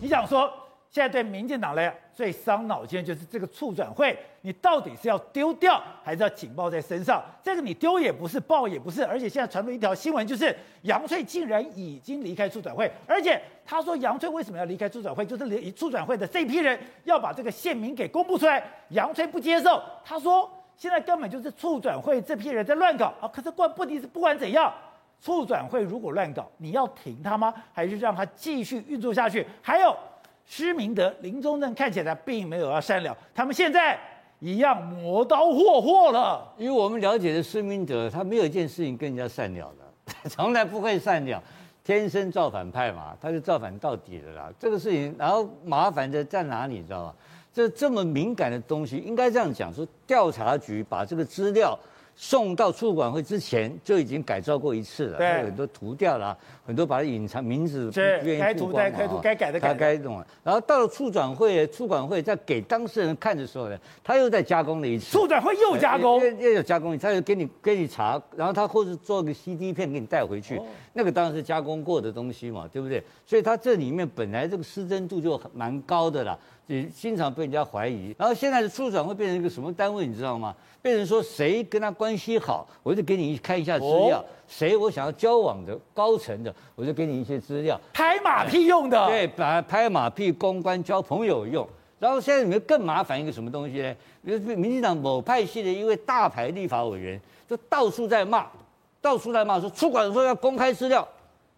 你想说，现在对民进党来讲最伤脑筋的就是这个促转会，你到底是要丢掉还是要紧抱在身上？这个你丢也不是，抱也不是，而且现在传出一条新闻，就是杨翠竟然已经离开促转会，而且他说杨翠为什么要离开促转会，就是连促转会的这批人要把这个县名给公布出来，杨翠不接受，他说现在根本就是促转会这批人在乱搞啊！可是关问题是不管怎样。促转会如果乱搞，你要停他吗？还是让他继续运作下去？还有施明德、林宗正看起来并没有要善了，他们现在一样磨刀霍霍了。因为我们了解的施明德，他没有一件事情跟人家善了的，从来不会善了，天生造反派嘛，他就造反到底的啦。这个事情，然后麻烦的在哪里，你知道吗？这这么敏感的东西，应该这样讲说，调查局把这个资料。送到出管会之前就已经改造过一次了，对，很多涂掉了，很多把它隐藏名字不愿意曝光嘛，该涂该改的改，该弄了。然后到了处转会，促管会在给当事人看的时候呢，他又再加工了一次。处转会又加工，又又有加工，他又给你给你查，然后他或是做个 CD 片给你带回去，那个当然是加工过的东西嘛，对不对？所以他这里面本来这个失真度就蛮高的了。也经常被人家怀疑，然后现在的处长会变成一个什么单位，你知道吗？变成说谁跟他关系好，我就给你看一下资料；谁我想要交往的高层的，我就给你一些资料，拍马屁用的。对，把拍马屁、公关、交朋友用。然后现在里面更麻烦一个什么东西呢？比如民进党某派系的一位大牌立法委员，就到处在骂，到处在骂说，出管说要公开资料，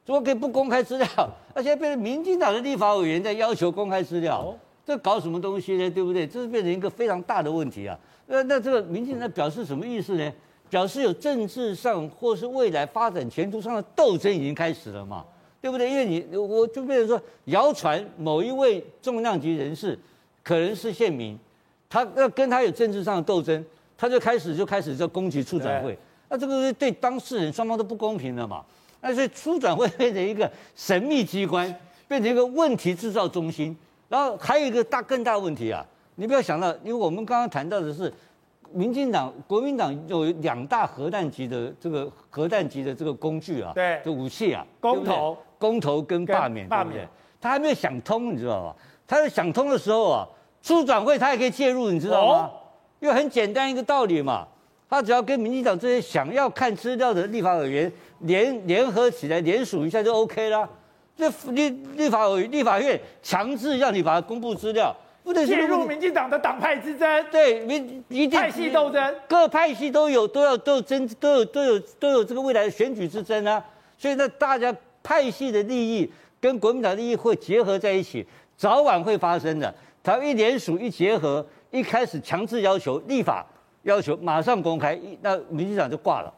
怎么可以不公开资料？而且变成民进党的立法委员在要求公开资料。这搞什么东西呢？对不对？这是变成一个非常大的问题啊！那那这个民进党表示什么意思呢？表示有政治上或是未来发展前途上的斗争已经开始了嘛？对不对？因为你我就变成说，谣传某一位重量级人士可能是县民，他要跟他有政治上的斗争，他就开始就开始就攻击促转会，那这个是对当事人双方都不公平了嘛？那所以促转会变成一个神秘机关，变成一个问题制造中心。然后还有一个大更大的问题啊，你不要想到，因为我们刚刚谈到的是，民进党、国民党有两大核弹级的这个核弹级的这个工具啊，对，这武器啊，公投、公投跟罢免，罢免，对不对？他还没有想通，你知道吧？他在想通的时候啊，出转会他也可以介入，你知道吗？哦、因为很简单一个道理嘛，他只要跟民进党这些想要看资料的立法委员联联合起来联署一下就 OK 了。这立立法委立法院强制让你把它公布资料，不能介入民进党的党派之争。对，民一定派系斗争，各派系都有都要都有争都有都有都有这个未来的选举之争啊。所以呢，大家派系的利益跟国民党利益会结合在一起，早晚会发生的。他一联署一结合，一开始强制要求立法要求马上公开，那民进党就挂了。